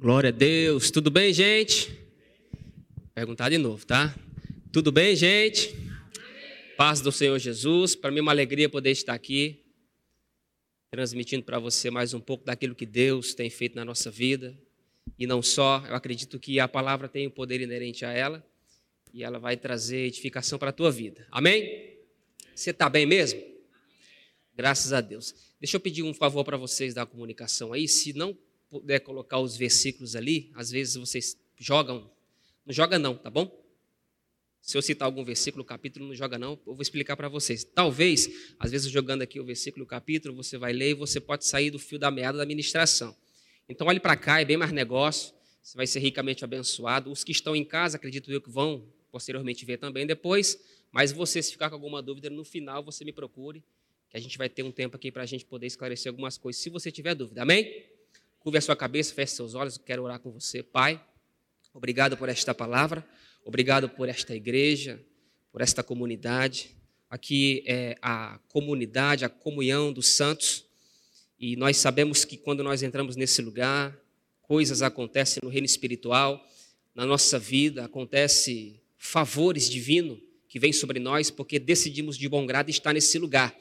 Glória a Deus. Tudo bem, gente? Perguntar de novo, tá? Tudo bem, gente? Paz do Senhor Jesus. Para mim é uma alegria poder estar aqui, transmitindo para você mais um pouco daquilo que Deus tem feito na nossa vida. E não só, eu acredito que a palavra tem o poder inerente a ela e ela vai trazer edificação para a tua vida. Amém? Você está bem mesmo? Graças a Deus. Deixa eu pedir um favor para vocês da comunicação aí. Se não puder colocar os versículos ali, às vezes vocês jogam. Não joga não, tá bom? Se eu citar algum versículo, capítulo, não joga não, eu vou explicar para vocês. Talvez, às vezes jogando aqui o versículo, o capítulo, você vai ler e você pode sair do fio da meada da ministração. Então olhe para cá, é bem mais negócio, você vai ser ricamente abençoado. Os que estão em casa, acredito eu que vão posteriormente ver também depois, mas você, se ficar com alguma dúvida, no final você me procure, que a gente vai ter um tempo aqui para a gente poder esclarecer algumas coisas, se você tiver dúvida. Amém? Curve a sua cabeça, feche seus olhos, quero orar com você. Pai, obrigado por esta palavra, obrigado por esta igreja, por esta comunidade. Aqui é a comunidade, a comunhão dos santos. E nós sabemos que quando nós entramos nesse lugar, coisas acontecem no reino espiritual, na nossa vida, acontece favores divinos que vêm sobre nós, porque decidimos de bom grado estar nesse lugar.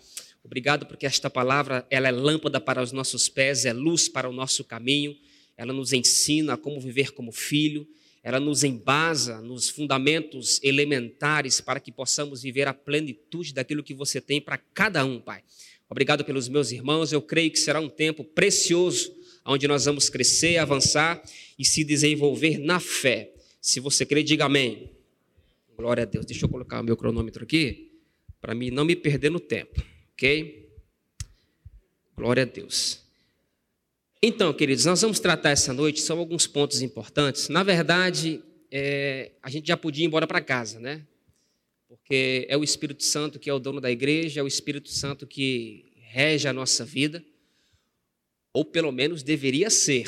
Obrigado porque esta palavra ela é lâmpada para os nossos pés, é luz para o nosso caminho. Ela nos ensina como viver como filho, ela nos embasa nos fundamentos elementares para que possamos viver a plenitude daquilo que você tem para cada um, Pai. Obrigado pelos meus irmãos. Eu creio que será um tempo precioso onde nós vamos crescer, avançar e se desenvolver na fé. Se você crê, diga amém. Glória a Deus. Deixa eu colocar o meu cronômetro aqui para mim não me perder no tempo. Ok? Glória a Deus. Então, queridos, nós vamos tratar essa noite, são alguns pontos importantes. Na verdade, é, a gente já podia ir embora para casa, né? Porque é o Espírito Santo que é o dono da igreja, é o Espírito Santo que rege a nossa vida, ou pelo menos deveria ser.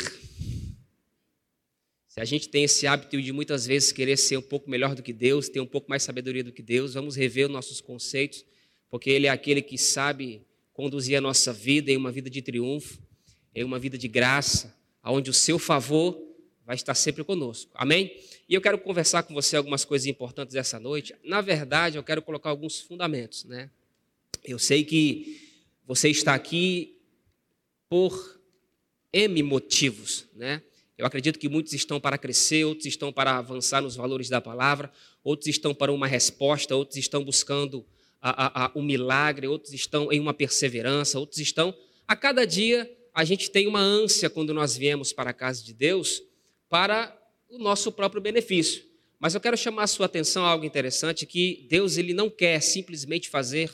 Se a gente tem esse hábito de muitas vezes querer ser um pouco melhor do que Deus, ter um pouco mais sabedoria do que Deus, vamos rever os nossos conceitos porque Ele é aquele que sabe conduzir a nossa vida em uma vida de triunfo, em uma vida de graça, onde o seu favor vai estar sempre conosco. Amém? E eu quero conversar com você algumas coisas importantes essa noite. Na verdade, eu quero colocar alguns fundamentos, né? Eu sei que você está aqui por M motivos, né? Eu acredito que muitos estão para crescer, outros estão para avançar nos valores da palavra, outros estão para uma resposta, outros estão buscando a, a, o milagre, outros estão em uma perseverança, outros estão. A cada dia a gente tem uma ânsia quando nós viemos para a casa de Deus para o nosso próprio benefício. Mas eu quero chamar a sua atenção a algo interessante que Deus ele não quer simplesmente fazer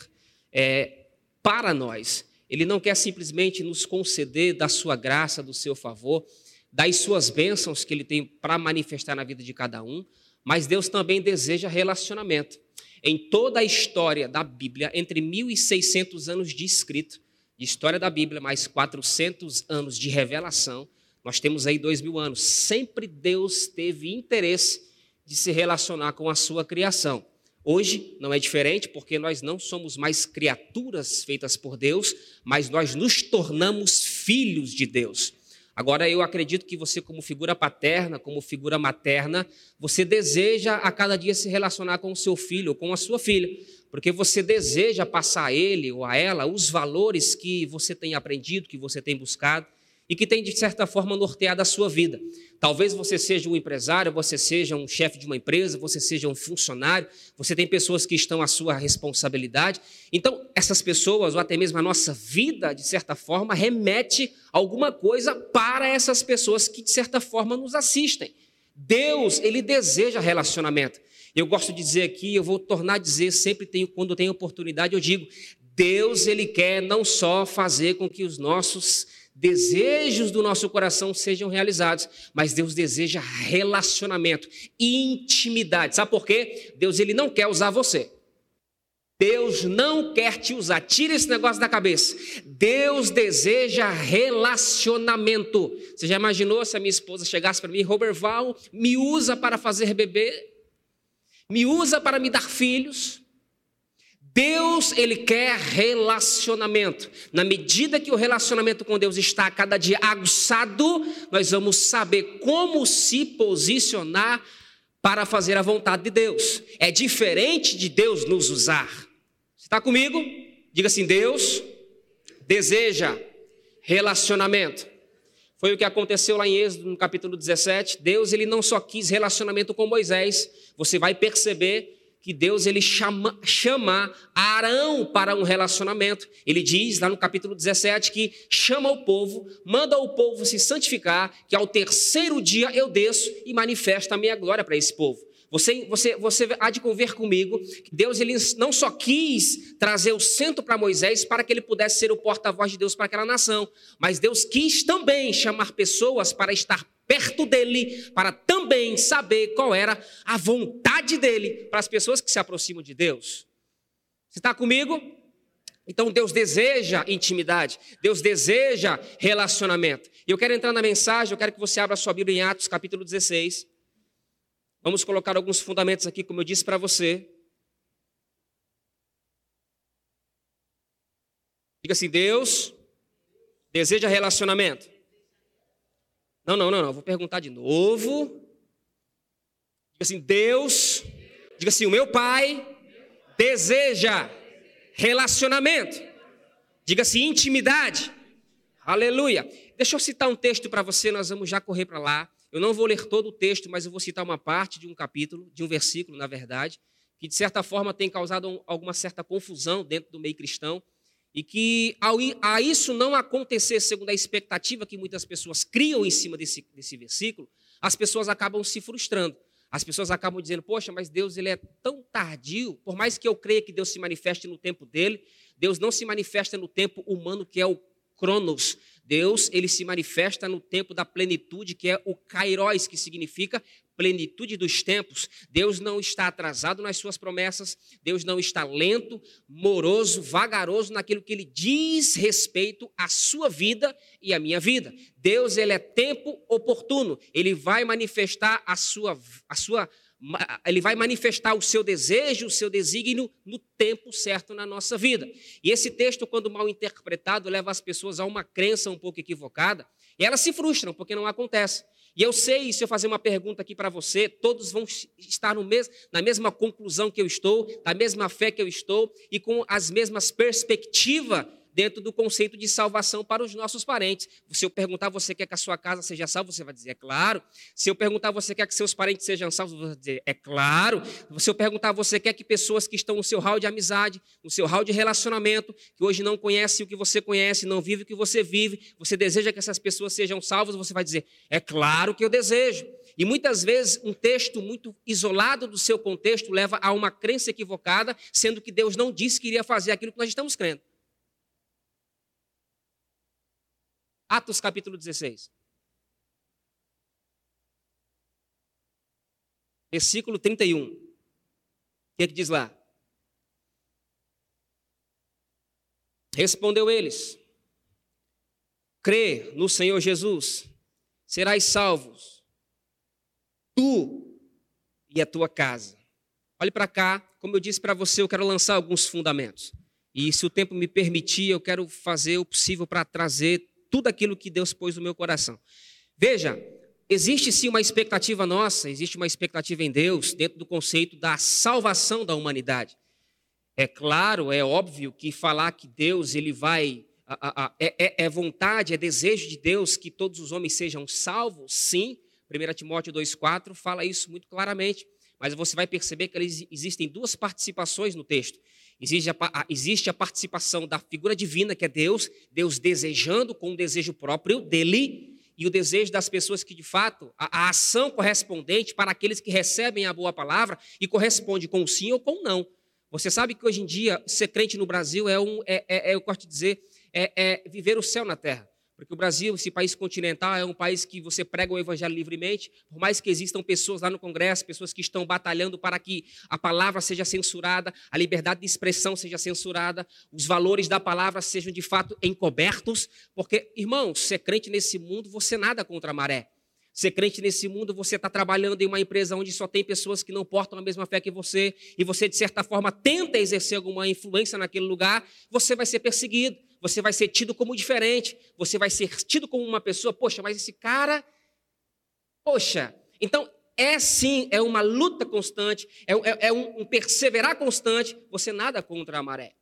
é, para nós. Ele não quer simplesmente nos conceder da sua graça, do seu favor, das suas bênçãos que ele tem para manifestar na vida de cada um, mas Deus também deseja relacionamento em toda a história da Bíblia, entre 1.600 anos de escrito, de história da Bíblia, mais 400 anos de revelação, nós temos aí dois mil anos. Sempre Deus teve interesse de se relacionar com a sua criação. Hoje não é diferente, porque nós não somos mais criaturas feitas por Deus, mas nós nos tornamos filhos de Deus. Agora, eu acredito que você, como figura paterna, como figura materna, você deseja a cada dia se relacionar com o seu filho ou com a sua filha, porque você deseja passar a ele ou a ela os valores que você tem aprendido, que você tem buscado e que tem, de certa forma, norteado a sua vida. Talvez você seja um empresário, você seja um chefe de uma empresa, você seja um funcionário, você tem pessoas que estão à sua responsabilidade. Então, essas pessoas, ou até mesmo a nossa vida, de certa forma, remete alguma coisa para essas pessoas que, de certa forma, nos assistem. Deus, ele deseja relacionamento. Eu gosto de dizer aqui, eu vou tornar a dizer, sempre tenho, quando tenho oportunidade, eu digo: Deus, ele quer não só fazer com que os nossos desejos do nosso coração sejam realizados, mas Deus deseja relacionamento, intimidade. Sabe por quê? Deus ele não quer usar você. Deus não quer te usar. Tira esse negócio da cabeça. Deus deseja relacionamento. Você já imaginou se a minha esposa chegasse para mim, Robert Val, me usa para fazer bebê? Me usa para me dar filhos? Deus, ele quer relacionamento. Na medida que o relacionamento com Deus está cada dia aguçado, nós vamos saber como se posicionar para fazer a vontade de Deus. É diferente de Deus nos usar. Você está comigo? Diga assim: Deus deseja relacionamento. Foi o que aconteceu lá em Êxodo, no capítulo 17. Deus ele não só quis relacionamento com Moisés, você vai perceber que Deus ele chama, chama Arão para um relacionamento. Ele diz lá no capítulo 17 que chama o povo, manda o povo se santificar, que ao terceiro dia eu desço e manifesto a minha glória para esse povo. Você, você, você há de conver comigo que Deus ele não só quis trazer o centro para Moisés para que ele pudesse ser o porta-voz de Deus para aquela nação, mas Deus quis também chamar pessoas para estar perto dele, para também saber qual era a vontade dele para as pessoas que se aproximam de Deus. Você está comigo? Então Deus deseja intimidade, Deus deseja relacionamento. E eu quero entrar na mensagem, eu quero que você abra sua Bíblia em Atos capítulo 16. Vamos colocar alguns fundamentos aqui, como eu disse para você. Diga assim: Deus deseja relacionamento. Não, não, não, não. Vou perguntar de novo. Diga assim: Deus, diga assim: o meu pai deseja relacionamento. Diga assim: intimidade. Aleluia. Deixa eu citar um texto para você, nós vamos já correr para lá. Eu não vou ler todo o texto, mas eu vou citar uma parte de um capítulo, de um versículo, na verdade, que de certa forma tem causado alguma certa confusão dentro do meio cristão. E que ao, a isso não acontecer segundo a expectativa que muitas pessoas criam em cima desse, desse versículo, as pessoas acabam se frustrando. As pessoas acabam dizendo, poxa, mas Deus ele é tão tardio, por mais que eu creia que Deus se manifeste no tempo dele, Deus não se manifesta no tempo humano que é o Cronos. Deus, ele se manifesta no tempo da plenitude, que é o Kairos, que significa plenitude dos tempos. Deus não está atrasado nas suas promessas, Deus não está lento, moroso, vagaroso naquilo que ele diz respeito à sua vida e à minha vida. Deus, ele é tempo oportuno, ele vai manifestar a sua a sua ele vai manifestar o seu desejo, o seu desígnio no tempo certo na nossa vida. E esse texto, quando mal interpretado, leva as pessoas a uma crença um pouco equivocada, e elas se frustram porque não acontece. E eu sei, se eu fazer uma pergunta aqui para você, todos vão estar no mes na mesma conclusão que eu estou, da mesma fé que eu estou e com as mesmas perspectivas dentro do conceito de salvação para os nossos parentes. Se eu perguntar, você quer que a sua casa seja salva? Você vai dizer, é claro. Se eu perguntar, você quer que seus parentes sejam salvos? Você vai dizer, é claro. Se eu perguntar, você quer que pessoas que estão no seu hall de amizade, no seu hall de relacionamento, que hoje não conhecem o que você conhece, não vivem o que você vive, você deseja que essas pessoas sejam salvas? Você vai dizer, é claro que eu desejo. E muitas vezes um texto muito isolado do seu contexto leva a uma crença equivocada, sendo que Deus não disse que iria fazer aquilo que nós estamos crendo. Atos capítulo 16. Versículo 31. O que, é que diz lá? Respondeu eles: Crê no Senhor Jesus, serás salvos, tu e a tua casa. Olhe para cá, como eu disse para você, eu quero lançar alguns fundamentos. E se o tempo me permitir, eu quero fazer o possível para trazer tudo aquilo que Deus pôs no meu coração. Veja, existe sim uma expectativa nossa, existe uma expectativa em Deus dentro do conceito da salvação da humanidade. É claro, é óbvio que falar que Deus ele vai a, a, é, é, é, vontade, é desejo de Deus que todos os homens sejam salvos, sim. 1 Timóteo 2,4 fala isso muito claramente. Mas você vai perceber que existem duas participações no texto. Existe a, existe a participação da figura divina, que é Deus, Deus desejando com um desejo próprio dele, e o desejo das pessoas que, de fato, a, a ação correspondente para aqueles que recebem a boa palavra e corresponde com sim ou com não. Você sabe que hoje em dia ser crente no Brasil é um, é, é, é eu gosto de dizer, é, é viver o céu na terra. Porque o Brasil, esse país continental, é um país que você prega o evangelho livremente, por mais que existam pessoas lá no Congresso, pessoas que estão batalhando para que a palavra seja censurada, a liberdade de expressão seja censurada, os valores da palavra sejam de fato encobertos, porque, irmão, ser crente nesse mundo, você nada contra a maré. Ser crente nesse mundo, você está trabalhando em uma empresa onde só tem pessoas que não portam a mesma fé que você, e você, de certa forma, tenta exercer alguma influência naquele lugar, você vai ser perseguido, você vai ser tido como diferente, você vai ser tido como uma pessoa, poxa, mas esse cara. Poxa, então é sim, é uma luta constante, é, é, é um, um perseverar constante, você nada contra a maré.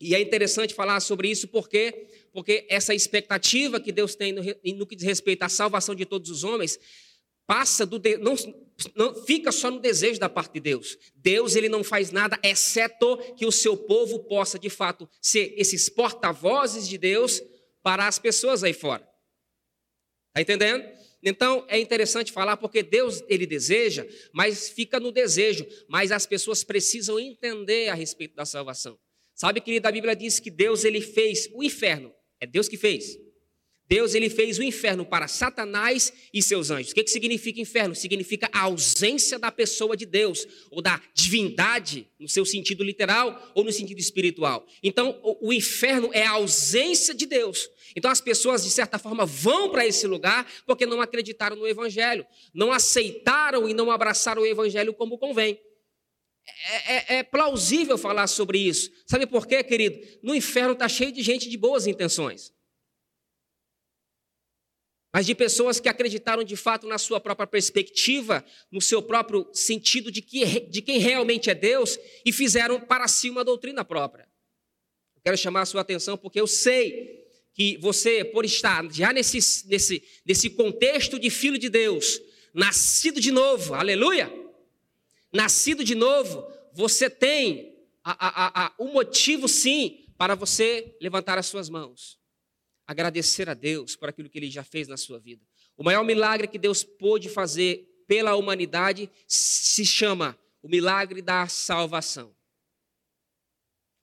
E é interessante falar sobre isso porque porque essa expectativa que Deus tem no, no que diz respeito à salvação de todos os homens passa do de, não, não fica só no desejo da parte de Deus. Deus ele não faz nada exceto que o seu povo possa de fato ser esses porta-vozes de Deus para as pessoas aí fora. Tá entendendo? Então é interessante falar porque Deus ele deseja, mas fica no desejo, mas as pessoas precisam entender a respeito da salvação. Sabe, querido, a Bíblia diz que Deus ele fez o inferno é Deus que fez. Deus ele fez o inferno para Satanás e seus anjos. O que, que significa inferno? Significa a ausência da pessoa de Deus, ou da divindade, no seu sentido literal ou no sentido espiritual. Então, o, o inferno é a ausência de Deus. Então, as pessoas, de certa forma, vão para esse lugar porque não acreditaram no Evangelho, não aceitaram e não abraçaram o Evangelho como convém. É, é, é, plausível falar sobre isso. Sabe por quê, querido? No inferno está cheio de gente de boas intenções. Mas de pessoas que acreditaram de fato na sua própria perspectiva, no seu próprio sentido de, que, de quem realmente é Deus e fizeram para si uma doutrina própria. Eu quero chamar a sua atenção porque eu sei que você, por estar já nesse, nesse, nesse contexto de filho de Deus, nascido de novo, aleluia! nascido de novo, você tem a, um motivo, sim, para você levantar as suas mãos. Agradecer a Deus por aquilo que Ele já fez na sua vida. O maior milagre que Deus pôde fazer pela humanidade se chama o milagre da salvação.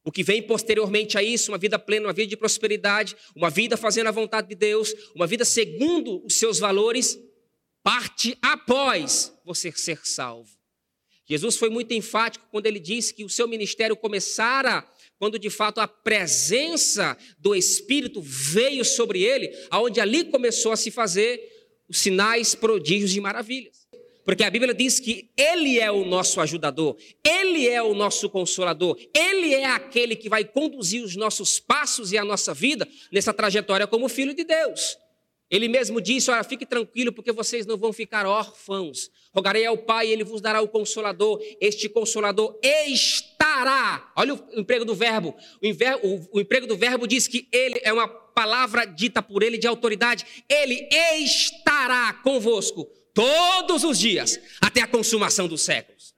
O que vem posteriormente a isso, uma vida plena, uma vida de prosperidade, uma vida fazendo a vontade de Deus, uma vida segundo os seus valores, parte após você ser salvo. Jesus foi muito enfático quando ele disse que o seu ministério começara quando de fato a presença do Espírito veio sobre ele, aonde ali começou a se fazer os sinais, prodígios e maravilhas. Porque a Bíblia diz que Ele é o nosso ajudador, Ele é o nosso consolador, Ele é aquele que vai conduzir os nossos passos e a nossa vida nessa trajetória como Filho de Deus. Ele mesmo disse: Olha, fique tranquilo, porque vocês não vão ficar órfãos. Rogarei ao Pai, ele vos dará o consolador. Este consolador estará. Olha o emprego do verbo. O, inver, o emprego do verbo diz que ele é uma palavra dita por ele de autoridade. Ele estará convosco todos os dias, até a consumação dos séculos.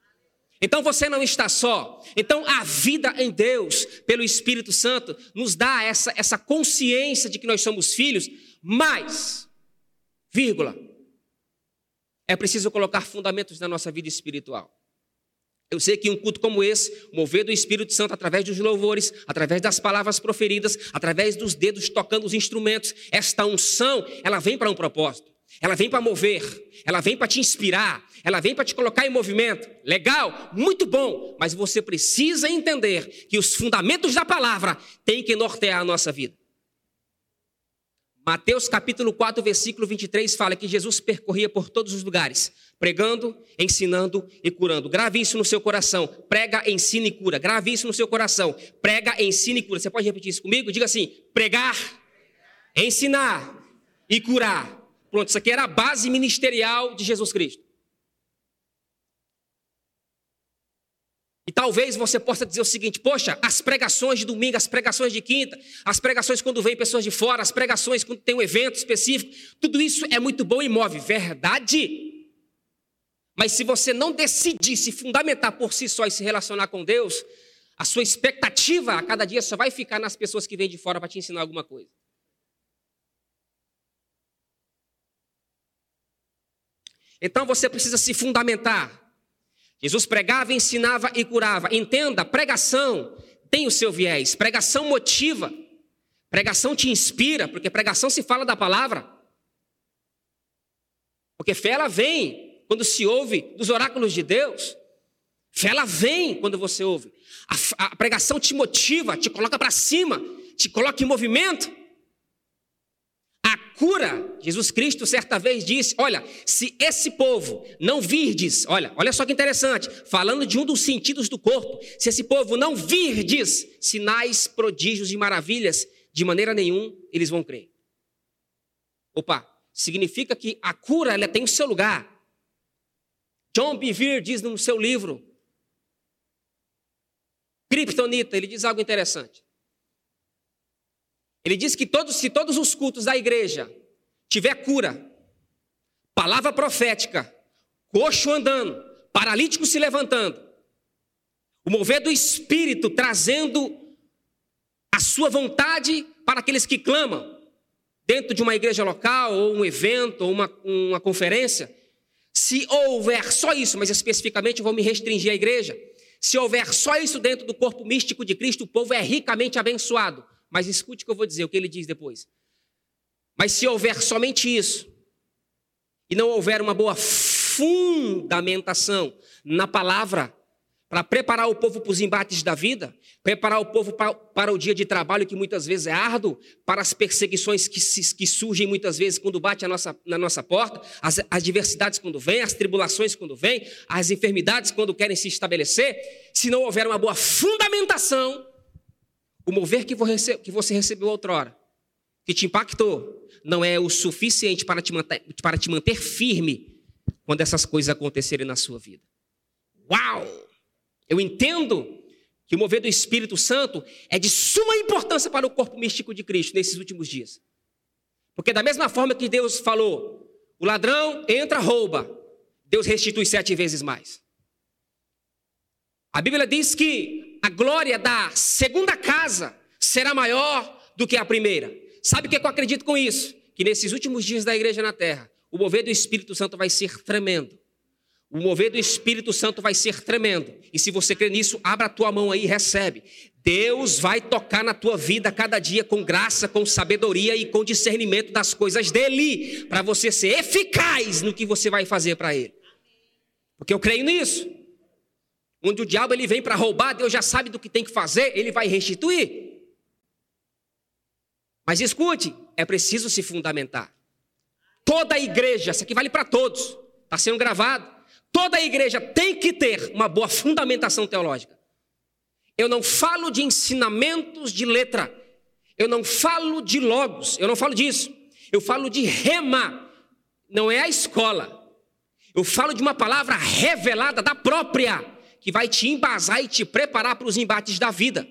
Então você não está só. Então a vida em Deus, pelo Espírito Santo, nos dá essa, essa consciência de que nós somos filhos mas, vírgula, é preciso colocar fundamentos na nossa vida espiritual. Eu sei que um culto como esse, mover do Espírito Santo através dos louvores, através das palavras proferidas, através dos dedos tocando os instrumentos, esta unção, ela vem para um propósito. Ela vem para mover, ela vem para te inspirar, ela vem para te colocar em movimento. Legal, muito bom, mas você precisa entender que os fundamentos da palavra têm que nortear a nossa vida. Mateus capítulo 4, versículo 23 fala que Jesus percorria por todos os lugares, pregando, ensinando e curando. Grave isso no seu coração. Prega, ensina e cura. Grave isso no seu coração. Prega, ensina e cura. Você pode repetir isso comigo? Diga assim: pregar, ensinar e curar. Pronto, isso aqui era a base ministerial de Jesus Cristo. E talvez você possa dizer o seguinte: poxa, as pregações de domingo, as pregações de quinta, as pregações quando vem pessoas de fora, as pregações quando tem um evento específico, tudo isso é muito bom e move. Verdade. Mas se você não decidir se fundamentar por si só e se relacionar com Deus, a sua expectativa a cada dia só vai ficar nas pessoas que vêm de fora para te ensinar alguma coisa. Então você precisa se fundamentar Jesus pregava, ensinava e curava. Entenda, pregação tem o seu viés. Pregação motiva. Pregação te inspira, porque pregação se fala da palavra. Porque fé ela vem quando se ouve dos oráculos de Deus. Fé ela vem quando você ouve. A, a pregação te motiva, te coloca para cima, te coloca em movimento. Cura, Jesus Cristo certa vez disse: Olha, se esse povo não virdes, olha, olha só que interessante, falando de um dos sentidos do corpo, se esse povo não virdes sinais, prodígios e maravilhas, de maneira nenhuma eles vão crer. Opa, significa que a cura ela tem o seu lugar. John Bevere diz no seu livro, Kryptonita, ele diz algo interessante. Ele diz que todos, se todos os cultos da igreja tiver cura, palavra profética, coxo andando, paralítico se levantando, o mover do Espírito trazendo a sua vontade para aqueles que clamam, dentro de uma igreja local, ou um evento, ou uma, uma conferência, se houver só isso, mas especificamente eu vou me restringir à igreja, se houver só isso dentro do corpo místico de Cristo, o povo é ricamente abençoado. Mas escute o que eu vou dizer, o que ele diz depois. Mas se houver somente isso, e não houver uma boa fundamentação na palavra, para preparar o povo para os embates da vida, preparar o povo para, para, o dia de trabalho que muitas vezes é árduo, para as perseguições que, que surgem muitas vezes quando bate nossa, na nossa porta, as adversidades quando vêm, as tribulações quando vêm, as enfermidades quando querem se estabelecer, se não houver uma boa fundamentação, o mover que você recebeu outrora, que te impactou, não é o suficiente para te manter, para te manter firme quando essas coisas acontecerem na sua vida. Uau! Eu entendo que o mover do Espírito Santo é de suma importância para o corpo místico de Cristo nesses últimos dias. Porque, da mesma forma que Deus falou, o ladrão entra, rouba, Deus restitui sete vezes mais. A Bíblia diz que a glória da segunda casa será maior do que a primeira. Sabe o que eu acredito com isso? Que nesses últimos dias da igreja na terra, o mover do Espírito Santo vai ser tremendo. O mover do Espírito Santo vai ser tremendo. E se você crê nisso, abra a tua mão aí e recebe. Deus vai tocar na tua vida cada dia com graça, com sabedoria e com discernimento das coisas dele, para você ser eficaz no que você vai fazer para ele. Porque eu creio nisso. Onde o diabo ele vem para roubar, Deus já sabe do que tem que fazer, ele vai restituir. Mas escute, é preciso se fundamentar. Toda a igreja, isso aqui vale para todos, está sendo gravado. Toda a igreja tem que ter uma boa fundamentação teológica. Eu não falo de ensinamentos de letra. Eu não falo de logos. Eu não falo disso. Eu falo de rema. Não é a escola. Eu falo de uma palavra revelada da própria, que vai te embasar e te preparar para os embates da vida.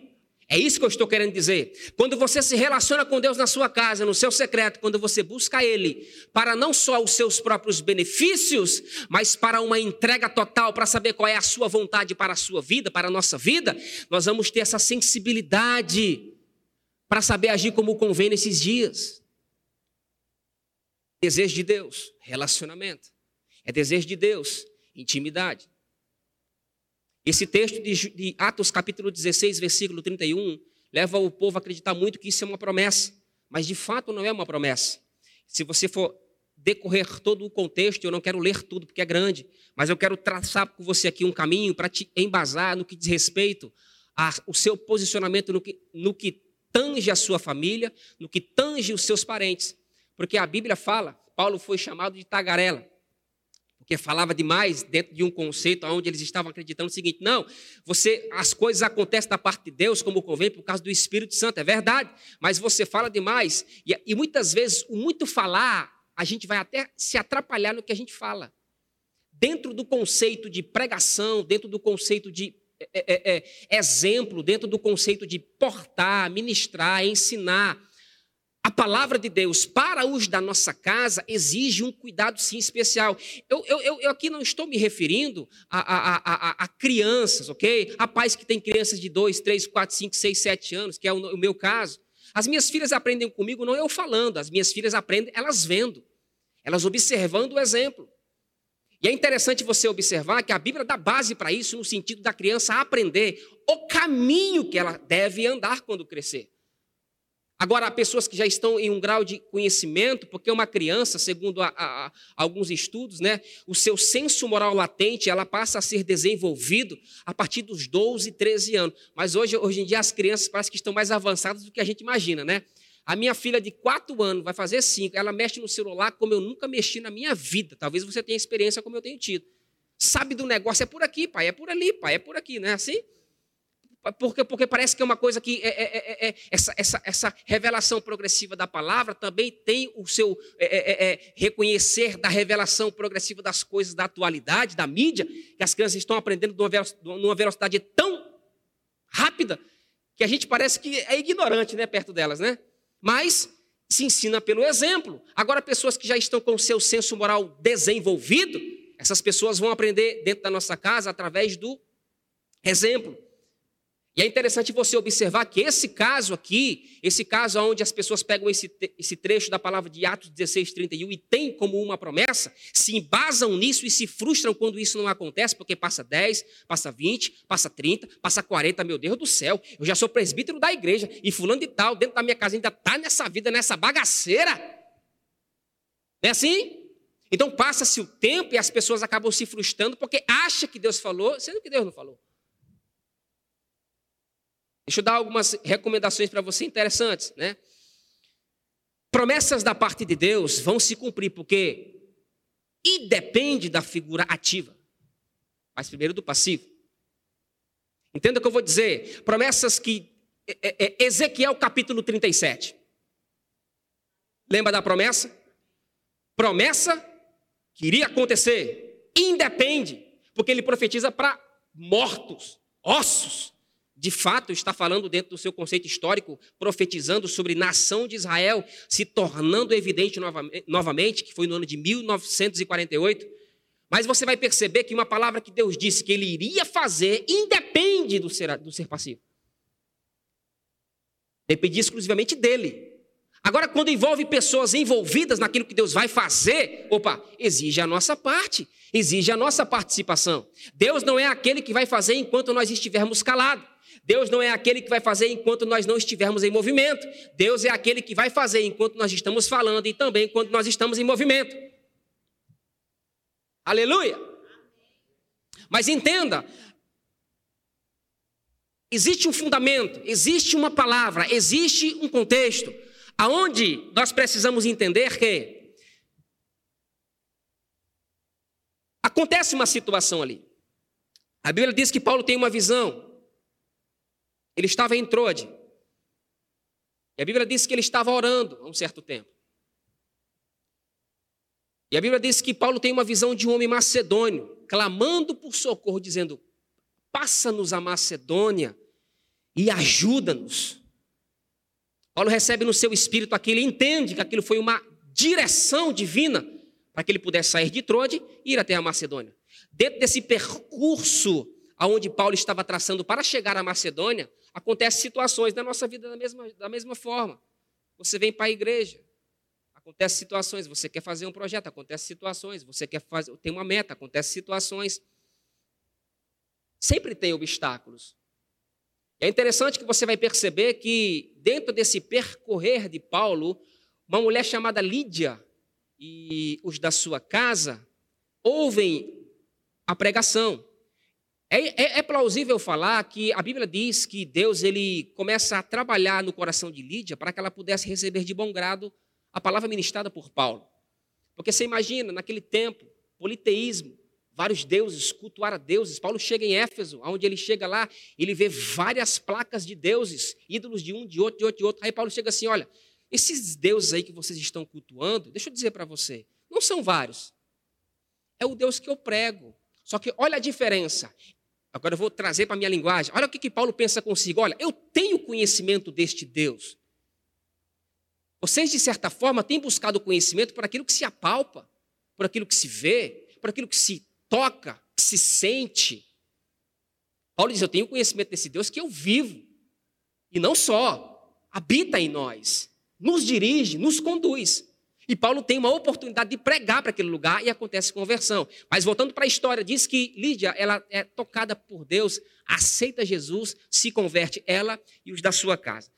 É isso que eu estou querendo dizer. Quando você se relaciona com Deus na sua casa, no seu secreto, quando você busca Ele para não só os seus próprios benefícios, mas para uma entrega total, para saber qual é a sua vontade para a sua vida, para a nossa vida, nós vamos ter essa sensibilidade para saber agir como convém nesses dias. Desejo de Deus, relacionamento. É desejo de Deus, intimidade. Esse texto de, Atos capítulo 16, versículo 31, leva o povo a acreditar muito que isso é uma promessa, mas de fato não é uma promessa. Se você for decorrer todo o contexto, eu não quero ler tudo porque é grande, mas eu quero traçar com você aqui um caminho para te embasar no que diz respeito ao seu posicionamento no que, no que tange a sua família, no que tange os seus parentes. Porque a Bíblia fala, Paulo foi chamado de tagarela porque falava demais dentro de um conceito onde eles estavam acreditando o seguinte: não, você, as coisas acontecem da parte de Deus como convém por causa do Espírito Santo, é verdade, mas você fala demais e, e muitas vezes o muito falar a gente vai até se atrapalhar no que a gente fala. Dentro do conceito de pregação, dentro do conceito de é, é, é, exemplo, dentro do conceito de portar, ministrar, ensinar, a palavra de Deus para os da nossa casa exige um cuidado sim especial. Eu, eu, eu aqui não estou me referindo a, a, a, a, crianças, ok? Pais que têm crianças de 2, 3, 4, 5, 6, 7 anos, que é o, o meu caso. As minhas filhas aprendem comigo, não eu falando, as minhas filhas aprendem elas vendo, elas observando o exemplo. E é interessante você observar que a Bíblia dá base para isso, no sentido da criança aprender o caminho que ela deve andar quando crescer. Agora, há pessoas que já estão em um grau de conhecimento, porque uma criança, segundo a, a, a, alguns estudos, né, o seu senso moral latente ela passa a ser desenvolvido a partir dos 12, 13 anos. Mas hoje, hoje em dia as crianças parecem que estão mais avançadas do que a gente imagina, né? A minha filha de quatro anos, vai fazer cinco, ela mexe no celular como eu nunca mexi na minha vida. Talvez você tenha experiência como eu tenho tido. Sabe do negócio, é por aqui, pai, é por ali, pai, é por aqui, não é assim? Porque, porque parece que é uma coisa que é, é, é, é essa, essa, essa revelação progressiva da palavra também tem o seu é, é, é, reconhecer da revelação progressiva das coisas da atualidade, da mídia, que as crianças estão aprendendo numa velocidade tão rápida que a gente parece que é ignorante né, perto delas, né? Mas se ensina pelo exemplo. Agora, pessoas que já estão com o seu senso moral desenvolvido, essas pessoas vão aprender dentro da nossa casa através do exemplo. E é interessante você observar que esse caso aqui, esse caso onde as pessoas pegam esse, esse trecho da palavra de Atos 16, 31 e tem como uma promessa, se embasam nisso e se frustram quando isso não acontece, porque passa 10, passa 20, passa 30, passa 40, meu Deus do céu, eu já sou presbítero da igreja e fulano de tal, dentro da minha casa ainda está nessa vida, nessa bagaceira. Não é assim? Então passa-se o tempo e as pessoas acabam se frustrando porque acham que Deus falou, sendo que Deus não falou. Deixa eu dar algumas recomendações para você interessantes, né? Promessas da parte de Deus vão se cumprir porque e depende da figura ativa. Mas primeiro do passivo. Entenda o que eu vou dizer. Promessas que é, é, é Ezequiel capítulo 37. Lembra da promessa? Promessa que iria acontecer. Independe, porque ele profetiza para mortos, ossos de fato está falando dentro do seu conceito histórico, profetizando sobre nação de Israel se tornando evidente novamente, que foi no ano de 1948. Mas você vai perceber que uma palavra que Deus disse que ele iria fazer independe do ser, do ser passivo. Depende exclusivamente dele. Agora, quando envolve pessoas envolvidas naquilo que Deus vai fazer, opa, exige a nossa parte, exige a nossa participação. Deus não é aquele que vai fazer enquanto nós estivermos calados. Deus não é aquele que vai fazer enquanto nós não estivermos em movimento. Deus é aquele que vai fazer enquanto nós estamos falando e também quando nós estamos em movimento. Aleluia! Mas entenda, existe um fundamento, existe uma palavra, existe um contexto, aonde nós precisamos entender que acontece uma situação ali. A Bíblia diz que Paulo tem uma visão, ele estava em Trode. E a Bíblia diz que ele estava orando há um certo tempo. E a Bíblia diz que Paulo tem uma visão de um homem macedônio, clamando por socorro, dizendo: Passa-nos a Macedônia e ajuda-nos. Paulo recebe no seu espírito aquilo, entende que aquilo foi uma direção divina para que ele pudesse sair de Trode e ir até a Macedônia. Dentro desse percurso aonde Paulo estava traçando para chegar à Macedônia, acontecem situações na nossa vida da mesma, da mesma forma. Você vem para a igreja, acontece situações, você quer fazer um projeto, acontece situações, você quer fazer, tem uma meta, acontece situações. Sempre tem obstáculos. É interessante que você vai perceber que dentro desse percorrer de Paulo, uma mulher chamada Lídia e os da sua casa ouvem a pregação. É, é, é, plausível falar que a Bíblia diz que Deus ele começa a trabalhar no coração de Lídia para que ela pudesse receber de bom grado a palavra ministrada por Paulo. Porque você imagina, naquele tempo, politeísmo, vários deuses, cultuar a deuses. Paulo chega em Éfeso, onde ele chega lá, ele vê várias placas de deuses, ídolos de um, de outro, de outro, de outro. Aí Paulo chega assim: olha, esses deuses aí que vocês estão cultuando, deixa eu dizer para você, não são vários. É o Deus que eu prego. Só que olha a diferença. Agora eu vou trazer para a minha linguagem. Olha o que, que Paulo pensa consigo. Olha, eu tenho conhecimento deste Deus. Vocês, de certa forma, têm buscado conhecimento por aquilo que se apalpa, por aquilo que se vê, por aquilo que se toca, que se sente. Paulo diz: Eu tenho conhecimento desse Deus que eu vivo. E não só, habita em nós, nos dirige, nos conduz. E Paulo tem uma oportunidade de pregar para aquele lugar e acontece conversão. Mas voltando para a história, diz que Lídia, ela é tocada por Deus, aceita Jesus, se converte ela e os da sua casa.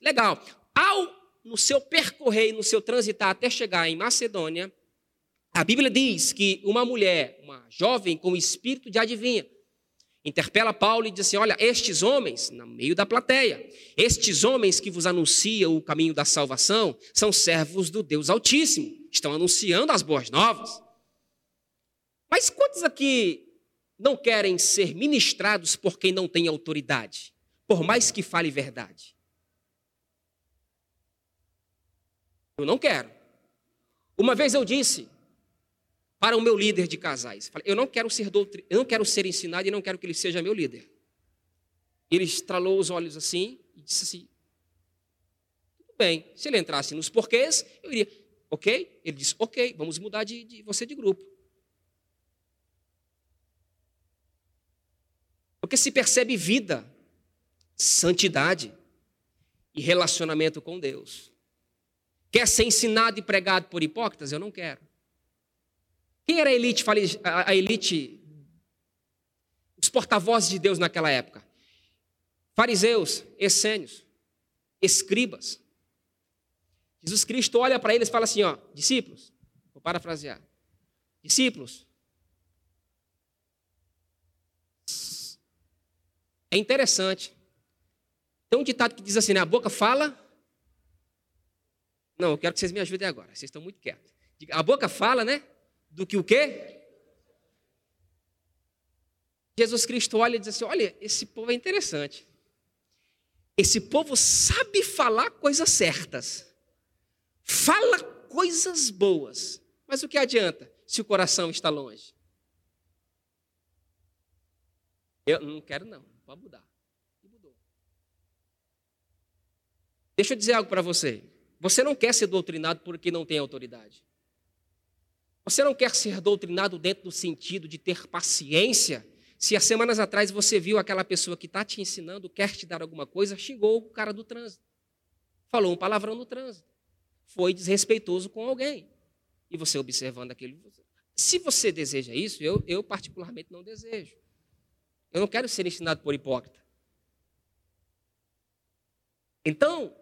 Legal. Ao no seu percorrer, no seu transitar até chegar em Macedônia, a Bíblia diz que uma mulher, uma jovem com espírito de adivinha, interpela Paulo e diz assim: Olha, estes homens, no meio da plateia, estes homens que vos anunciam o caminho da salvação são servos do Deus Altíssimo, estão anunciando as boas novas. Mas quantos aqui não querem ser ministrados por quem não tem autoridade, por mais que fale verdade? Eu não quero. Uma vez eu disse para o meu líder de casais, eu não quero ser doutrin... eu não quero ser ensinado e não quero que ele seja meu líder. Ele estralou os olhos assim e disse assim: tudo bem. Se ele entrasse nos porquês, eu iria, ok? Ele disse, ok, vamos mudar de, de você de grupo. Porque se percebe vida, santidade e relacionamento com Deus. Quer ser ensinado e pregado por hipócritas? Eu não quero. Quem era a elite, a elite, os porta-vozes de Deus naquela época? Fariseus, essênios, escribas. Jesus Cristo olha para eles e fala assim: ó, discípulos, vou parafrasear. Discípulos, é interessante. Tem um ditado que diz assim, né? A boca fala não, eu quero que vocês me ajudem agora. Vocês estão muito quietos. A boca fala, né? Do que o quê? Jesus Cristo olha e diz assim: Olha, esse povo é interessante. Esse povo sabe falar coisas certas, fala coisas boas, mas o que adianta se o coração está longe? Eu não quero, não, pode mudar. Deixa eu dizer algo para você. Você não quer ser doutrinado porque não tem autoridade. Você não quer ser doutrinado dentro do sentido de ter paciência. Se há semanas atrás você viu aquela pessoa que está te ensinando, quer te dar alguma coisa, xingou o cara do trânsito. Falou um palavrão no trânsito. Foi desrespeitoso com alguém. E você observando aquele. Se você deseja isso, eu, eu particularmente não desejo. Eu não quero ser ensinado por hipócrita. Então,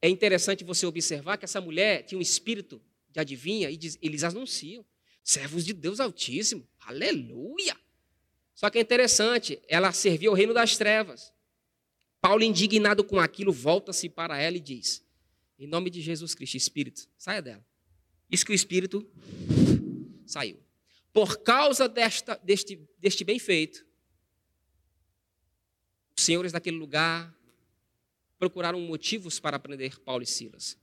é interessante você observar que essa mulher tinha um espírito de adivinha e diz, eles anunciam. Servos de Deus Altíssimo. Aleluia! Só que é interessante, ela servia ao reino das trevas. Paulo, indignado com aquilo, volta-se para ela e diz: Em nome de Jesus Cristo, Espírito, saia dela. Isso que o Espírito saiu. Por causa desta, deste, deste bem feito, os senhores daquele lugar procuraram motivos para prender Paulo e Silas.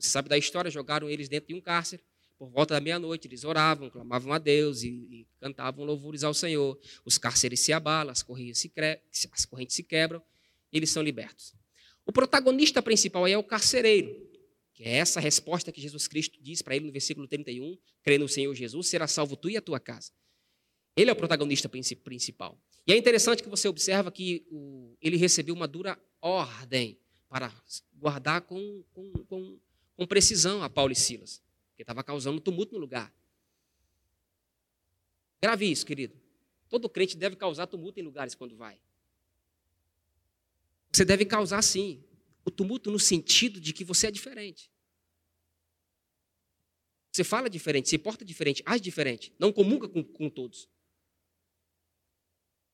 Você sabe da história, jogaram eles dentro de um cárcere. Por volta da meia-noite, eles oravam, clamavam a Deus e, e, cantavam louvores ao Senhor. Os cárceres se abalam, as correntes se, as correntes se quebram e eles são libertos. O protagonista principal aí é o carcereiro, que é essa resposta que Jesus Cristo diz para ele no versículo 31, crê no Senhor Jesus, será salvo tu e a tua casa. Ele é o protagonista principal. E é interessante que você observa que ele recebeu uma dura ordem para guardar com, com, com, com precisão a Paulo e Silas, porque estava causando tumulto no lugar. Grave isso, querido. Todo crente deve causar tumulto em lugares quando vai. Você deve causar, sim, o tumulto no sentido de que você é diferente. Você fala diferente, se porta diferente, age diferente, não comunga com, com todos.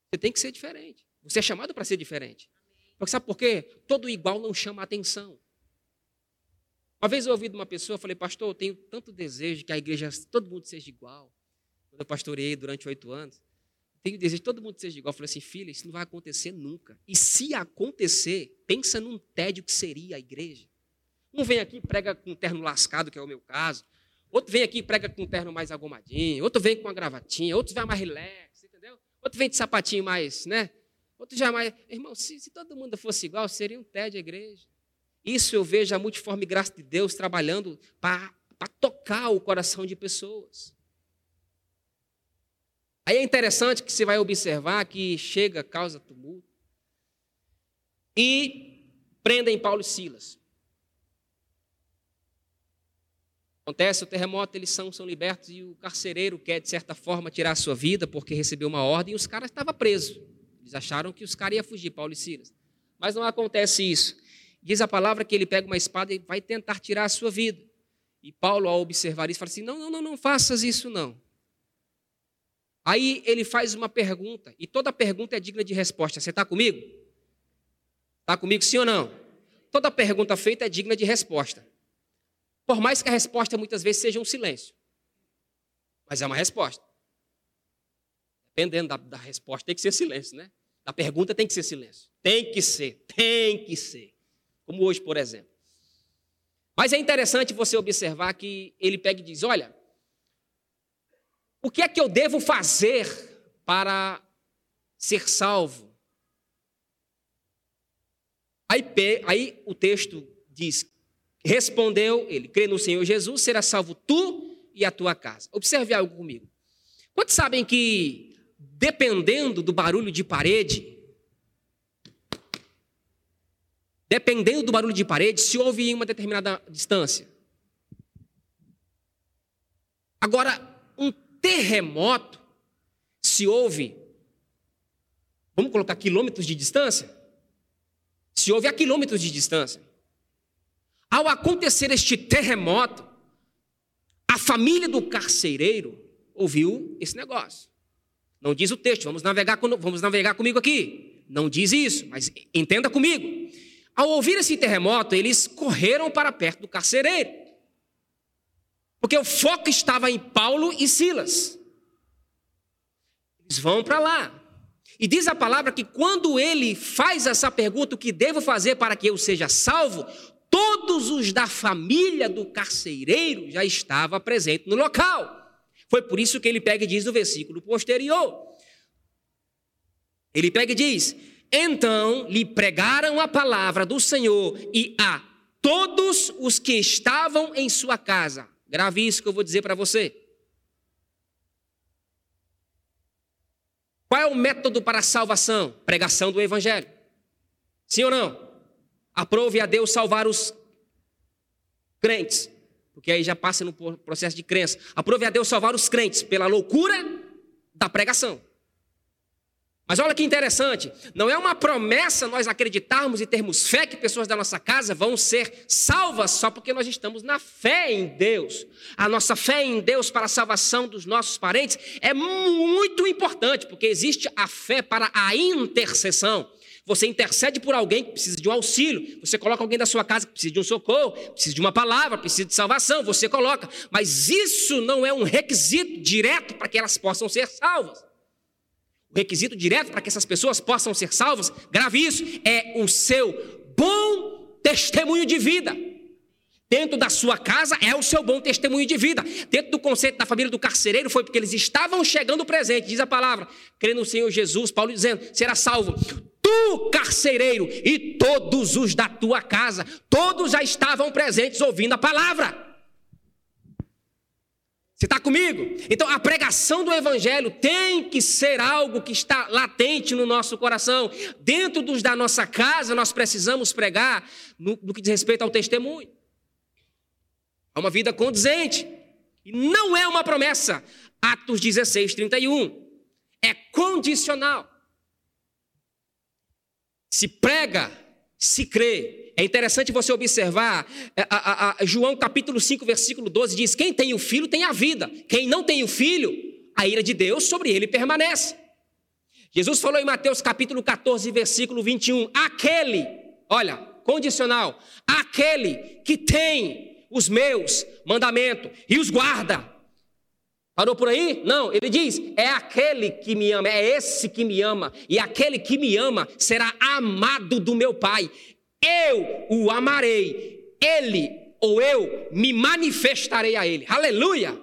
Você tem que ser diferente. Você é chamado para ser diferente. Porque sabe por quê? Todo igual não chama atenção. Uma vez eu ouvi de uma pessoa, falei, pastor, eu tenho tanto desejo que a igreja, todo mundo seja igual. Quando eu pastoreei durante oito anos, tenho desejo que todo mundo seja igual. Eu falei assim, filha, isso não vai acontecer nunca. E se acontecer, pensa num tédio que seria a igreja. Um vem aqui e prega com um terno lascado, que é o meu caso. Outro vem aqui e prega com um terno mais agomadinho. Outro vem com uma gravatinha. Outro vai mais relax, entendeu? Outro vem de sapatinho mais, né? Outro jamais. Irmão, se, se todo mundo fosse igual, seria um tédio a igreja. Isso eu vejo a multiforme graça de Deus trabalhando para tocar o coração de pessoas. Aí é interessante que você vai observar que chega, causa tumulto. E prendem Paulo e Silas. Acontece o terremoto, eles são, são libertos e o carcereiro quer, de certa forma, tirar a sua vida porque recebeu uma ordem e os caras estavam presos. Eles acharam que os caras iam fugir, Paulo e Silas. Mas não acontece isso. Diz a palavra que ele pega uma espada e vai tentar tirar a sua vida. E Paulo, ao observar isso, fala assim: não, não, não, não faças isso não. Aí ele faz uma pergunta, e toda pergunta é digna de resposta. Você está comigo? Está comigo sim ou não? Toda pergunta feita é digna de resposta. Por mais que a resposta muitas vezes seja um silêncio. Mas é uma resposta. Dependendo da, da resposta, tem que ser silêncio, né? Da pergunta tem que ser silêncio. Tem que ser, tem que ser. Como hoje, por exemplo. Mas é interessante você observar que ele pega e diz: Olha, o que é que eu devo fazer para ser salvo? Aí, aí o texto diz: Respondeu ele, crê no Senhor Jesus, será salvo tu e a tua casa. Observe algo comigo. Quantos sabem que, dependendo do barulho de parede, dependendo do barulho de parede, se ouve em uma determinada distância. Agora, terremoto se ouve, vamos colocar quilômetros de distância? Se ouve a quilômetros de distância. Ao acontecer este terremoto, a família do carcereiro ouviu esse negócio. Não diz o texto, vamos navegar, vamos navegar comigo aqui. Não diz isso, mas entenda comigo. Ao ouvir esse terremoto, eles correram para perto do carcereiro. Porque o foco estava em Paulo e Silas. Eles vão para lá. E diz a palavra que quando ele faz essa pergunta, o que devo fazer para que eu seja salvo? Todos os da família do carcereiro já estavam presentes no local. Foi por isso que ele pega e diz no versículo posterior. Ele pega e diz: Então lhe pregaram a palavra do Senhor e a todos os que estavam em sua casa. Grave isso que eu vou dizer para você. Qual é o método para a salvação? Pregação do Evangelho. Sim ou não? Aprove a Deus salvar os crentes, porque aí já passa no processo de crença. Aprove a Deus salvar os crentes pela loucura da pregação. Mas olha que interessante, não é uma promessa nós acreditarmos e termos fé que pessoas da nossa casa vão ser salvas só porque nós estamos na fé em Deus. A nossa fé em Deus para a salvação dos nossos parentes é muito importante, porque existe a fé para a intercessão. Você intercede por alguém que precisa de um auxílio, você coloca alguém da sua casa que precisa de um socorro, precisa de uma palavra, precisa de salvação, você coloca. Mas isso não é um requisito direto para que elas possam ser salvas requisito direto para que essas pessoas possam ser salvas, grave isso, é o seu bom testemunho de vida. Dentro da sua casa é o seu bom testemunho de vida. Dentro do conceito da família do carcereiro foi porque eles estavam chegando presente, diz a palavra, crendo no Senhor Jesus, Paulo dizendo: será salvo tu, carcereiro, e todos os da tua casa. Todos já estavam presentes ouvindo a palavra. Você está comigo? Então a pregação do Evangelho tem que ser algo que está latente no nosso coração. Dentro dos, da nossa casa, nós precisamos pregar no, no que diz respeito ao testemunho. É uma vida condizente. E não é uma promessa. Atos 16, 31. É condicional. Se prega, se crê, é interessante você observar, é, a, a, a, João capítulo 5, versículo 12 diz: Quem tem o filho tem a vida, quem não tem o filho, a ira de Deus sobre ele permanece. Jesus falou em Mateus capítulo 14, versículo 21, aquele, olha, condicional, aquele que tem os meus mandamentos e os guarda. Parou por aí? Não, ele diz: é aquele que me ama, é esse que me ama, e aquele que me ama será amado do meu Pai eu o amarei, ele ou eu me manifestarei a ele. Aleluia!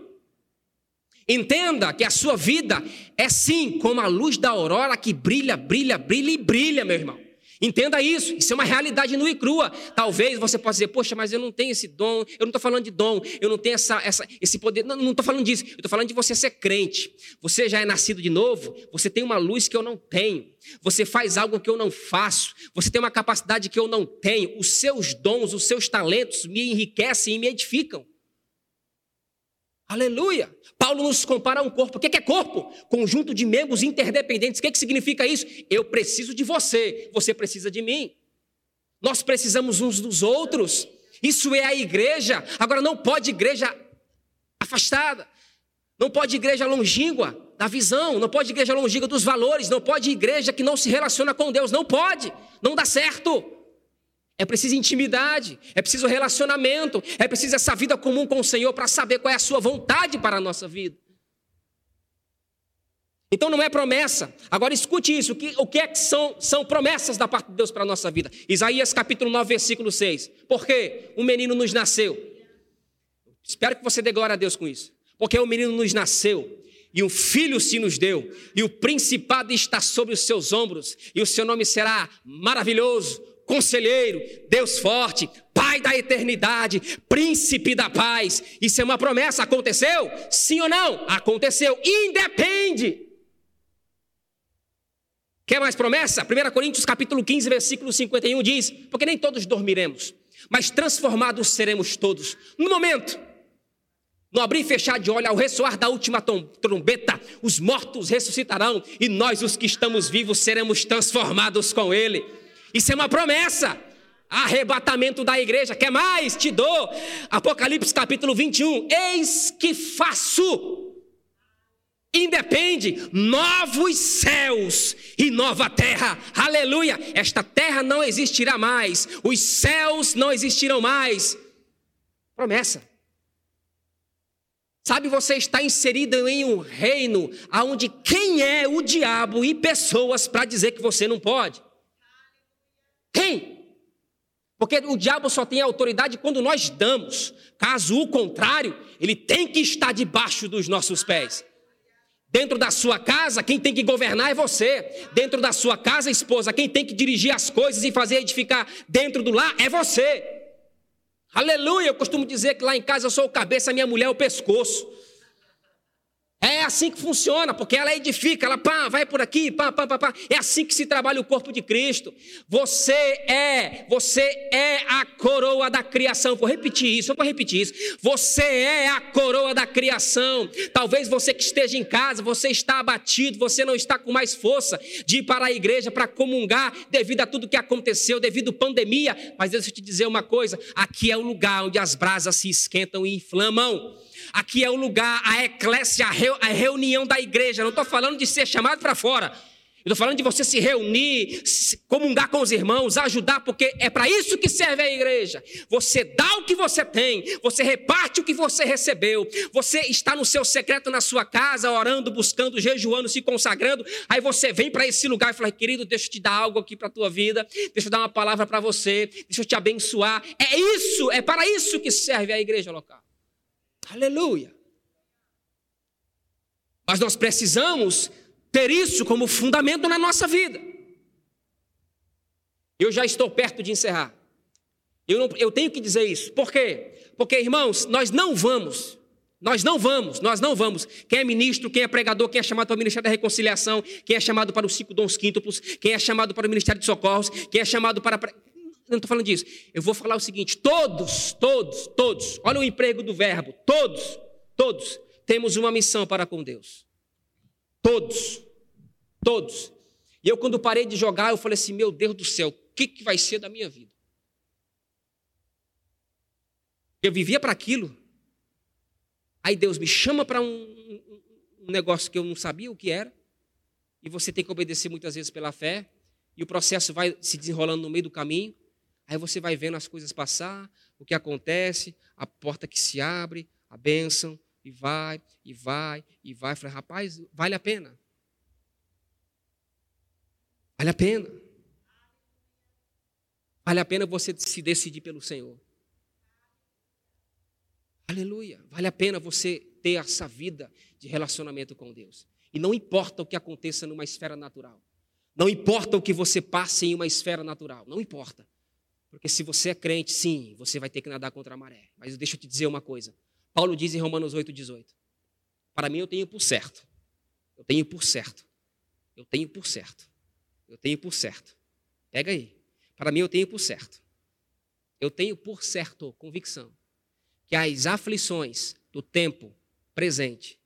Entenda que a sua vida é sim como a luz da aurora que brilha, brilha, brilha e brilha, meu irmão. Entenda isso, isso é uma realidade nua e crua. Talvez você possa dizer, poxa, mas eu não tenho esse dom, eu não estou falando de dom, eu não tenho essa, essa, esse poder. Não, estou falando disso, eu estou falando de você ser crente. Você já é nascido de novo, você tem uma luz que eu não tenho, você faz algo que eu não faço, você tem uma capacidade que eu não tenho. Os seus dons, os seus talentos me enriquecem e me edificam. Aleluia! Paulo nos compara a um corpo. O que é corpo? Conjunto de membros interdependentes. O que, é que significa isso? Eu preciso de você, você precisa de mim. Nós precisamos uns dos outros. Isso é a igreja. Agora, não pode igreja afastada. Não pode igreja longínqua da visão, não pode igreja longínqua dos valores, não pode igreja que não se relaciona com Deus, não pode, não dá certo. É preciso intimidade, é preciso relacionamento, é preciso essa vida comum com o Senhor para saber qual é a sua vontade para a nossa vida. Então não é promessa. Agora escute isso: o que, o que é que são, são promessas da parte de Deus para a nossa vida? Isaías capítulo 9, versículo 6. Porque um menino nos nasceu. Espero que você dê glória a Deus com isso. Porque um menino nos nasceu, e um filho se nos deu, e o principado está sobre os seus ombros, e o seu nome será maravilhoso, conselheiro, Deus forte, Pai da eternidade, príncipe da paz. Isso é uma promessa, aconteceu? Sim ou não? Aconteceu, independe. Quer mais promessa? 1 Coríntios capítulo 15, versículo 51 diz: Porque nem todos dormiremos, mas transformados seremos todos. No momento, no abrir e fechar de olho, ao ressoar da última trombeta, os mortos ressuscitarão e nós, os que estamos vivos, seremos transformados com Ele. Isso é uma promessa. Arrebatamento da igreja. Quer mais? Te dou. Apocalipse capítulo 21. Eis que faço. Independe, novos céus e nova terra, aleluia. Esta terra não existirá mais, os céus não existirão mais. Promessa. Sabe, você está inserido em um reino onde quem é o diabo e pessoas para dizer que você não pode? Quem? Porque o diabo só tem autoridade quando nós damos. Caso o contrário, ele tem que estar debaixo dos nossos pés. Dentro da sua casa, quem tem que governar é você. Dentro da sua casa, esposa, quem tem que dirigir as coisas e fazer edificar dentro do lar é você. Aleluia! Eu costumo dizer que lá em casa eu sou o cabeça, minha mulher é o pescoço. É assim que funciona, porque ela edifica, ela pá, vai por aqui, pá, pá, pá, pá. É assim que se trabalha o corpo de Cristo. Você é, você é a coroa da criação. Vou repetir isso, vou repetir isso. Você é a coroa da criação. Talvez você que esteja em casa, você está abatido, você não está com mais força de ir para a igreja para comungar devido a tudo que aconteceu, devido à pandemia. Mas deixa eu te dizer uma coisa: aqui é o lugar onde as brasas se esquentam e inflamam. Aqui é o lugar, a eclésia, a reunião da igreja. Não estou falando de ser chamado para fora. Estou falando de você se reunir, comungar com os irmãos, ajudar, porque é para isso que serve a igreja. Você dá o que você tem, você reparte o que você recebeu. Você está no seu secreto na sua casa, orando, buscando, jejuando, se consagrando. Aí você vem para esse lugar e fala: querido, deixa eu te dar algo aqui para a tua vida, deixa eu dar uma palavra para você, deixa eu te abençoar. É isso, é para isso que serve a igreja local. Aleluia. Mas nós precisamos ter isso como fundamento na nossa vida. Eu já estou perto de encerrar. Eu, não, eu tenho que dizer isso. Por quê? Porque, irmãos, nós não vamos, nós não vamos, nós não vamos. Quem é ministro, quem é pregador, quem é chamado para o Ministério da Reconciliação, quem é chamado para os cinco dons quíntuplos, quem é chamado para o Ministério de Socorros, quem é chamado para não estou falando disso. Eu vou falar o seguinte: todos, todos, todos, olha o emprego do verbo, todos, todos temos uma missão para com Deus. Todos, todos. E eu, quando parei de jogar, eu falei assim: meu Deus do céu, o que, que vai ser da minha vida? Eu vivia para aquilo. Aí Deus me chama para um, um negócio que eu não sabia o que era. E você tem que obedecer muitas vezes pela fé. E o processo vai se desenrolando no meio do caminho. Aí você vai vendo as coisas passar, o que acontece, a porta que se abre, a bênção, e vai, e vai, e vai. Falei, rapaz, vale a pena. Vale a pena. Vale a pena você se decidir pelo Senhor. Aleluia. Vale a pena você ter essa vida de relacionamento com Deus. E não importa o que aconteça numa esfera natural. Não importa o que você passe em uma esfera natural. Não importa. Porque se você é crente, sim, você vai ter que nadar contra a maré. Mas deixa eu te dizer uma coisa. Paulo diz em Romanos 8,18: Para mim eu tenho por certo. Eu tenho por certo. Eu tenho por certo. Eu tenho por certo. Pega aí. Para mim eu tenho por certo. Eu tenho por certo convicção que as aflições do tempo presente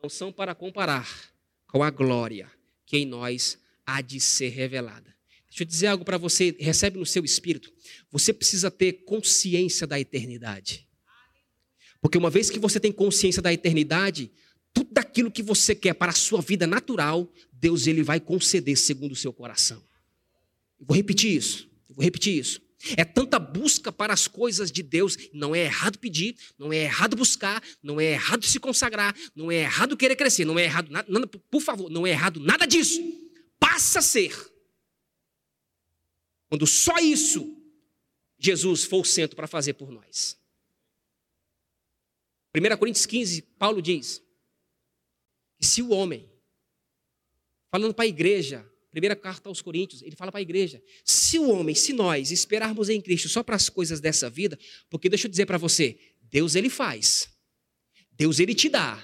não são para comparar com a glória que em nós há de ser revelada. Deixa eu dizer algo para você, recebe no seu espírito. Você precisa ter consciência da eternidade. Porque uma vez que você tem consciência da eternidade, tudo aquilo que você quer para a sua vida natural, Deus ele vai conceder segundo o seu coração. Eu vou repetir isso. Eu vou repetir isso. É tanta busca para as coisas de Deus. Não é errado pedir, não é errado buscar, não é errado se consagrar, não é errado querer crescer, não é errado nada, por favor, não é errado nada disso. Passa a ser. Quando só isso Jesus foi o centro para fazer por nós. 1 Coríntios 15, Paulo diz que se o homem, falando para a igreja, primeira carta aos Coríntios, ele fala para a igreja: se o homem, se nós esperarmos em Cristo só para as coisas dessa vida, porque deixa eu dizer para você, Deus ele faz, Deus ele te dá,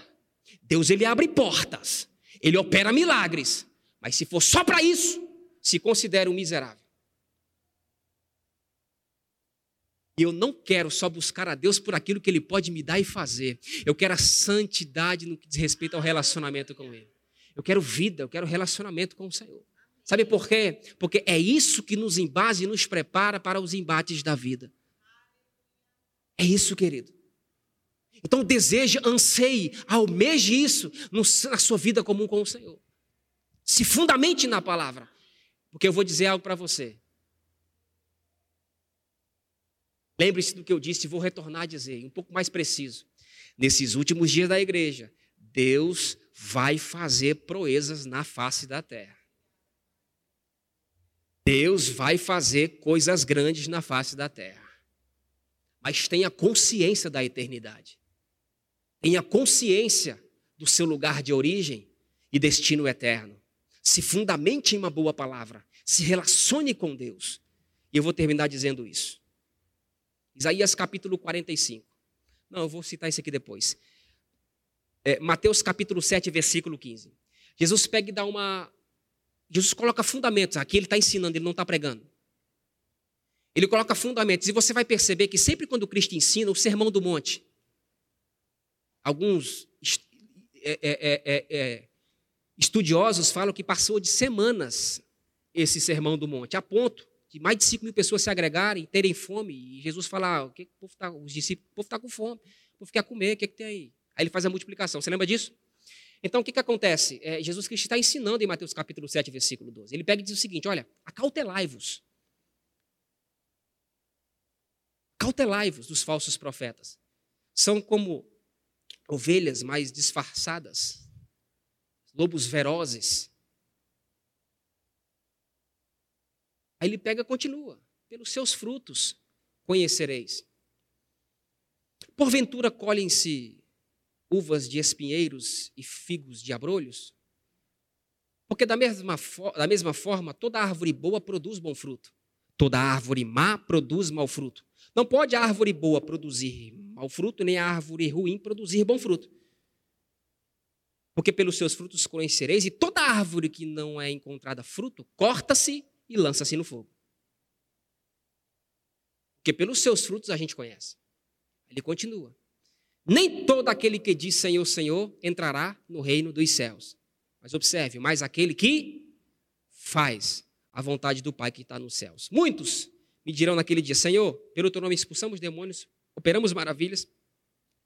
Deus ele abre portas, ele opera milagres, mas se for só para isso, se considere um miserável. E eu não quero só buscar a Deus por aquilo que Ele pode me dar e fazer. Eu quero a santidade no que diz respeito ao relacionamento com Ele. Eu quero vida, eu quero relacionamento com o Senhor. Sabe por quê? Porque é isso que nos embase e nos prepara para os embates da vida. É isso, querido. Então deseje, anseie, almeje isso na sua vida comum com o Senhor. Se fundamente na palavra. Porque eu vou dizer algo para você. Lembre-se do que eu disse e vou retornar a dizer, um pouco mais preciso. Nesses últimos dias da igreja, Deus vai fazer proezas na face da terra. Deus vai fazer coisas grandes na face da terra. Mas tenha consciência da eternidade. Tenha consciência do seu lugar de origem e destino eterno. Se fundamente em uma boa palavra. Se relacione com Deus. E eu vou terminar dizendo isso. Isaías capítulo 45. Não, eu vou citar isso aqui depois. É, Mateus capítulo 7, versículo 15. Jesus pega e dá uma. Jesus coloca fundamentos. Aqui ele está ensinando, ele não está pregando. Ele coloca fundamentos. E você vai perceber que sempre quando Cristo ensina, o sermão do monte. Alguns é, é, é, é, estudiosos falam que passou de semanas esse sermão do monte, a ponto de mais de 5 mil pessoas se agregarem, terem fome, e Jesus fala, ah, o que, o povo tá, os discípulos, o povo está com fome, o povo quer comer, o que, que tem aí? Aí ele faz a multiplicação, você lembra disso? Então, o que, que acontece? É, Jesus Cristo está ensinando em Mateus capítulo 7, versículo 12. Ele pega e diz o seguinte, olha, acautelai-vos. Cautelai-vos dos falsos profetas. São como ovelhas mais disfarçadas, lobos ferozes, Aí ele pega e continua: pelos seus frutos conhecereis. Porventura colhem-se uvas de espinheiros e figos de abrolhos? Porque da mesma, da mesma forma, toda árvore boa produz bom fruto. Toda árvore má produz mau fruto. Não pode a árvore boa produzir mau fruto, nem a árvore ruim produzir bom fruto. Porque pelos seus frutos conhecereis, e toda árvore que não é encontrada fruto, corta-se e lança-se no fogo. Porque pelos seus frutos a gente conhece. Ele continua. Nem todo aquele que diz Senhor, Senhor entrará no reino dos céus. Mas observe, mas aquele que faz a vontade do Pai que está nos céus. Muitos me dirão naquele dia: Senhor, pelo teu nome expulsamos demônios, operamos maravilhas,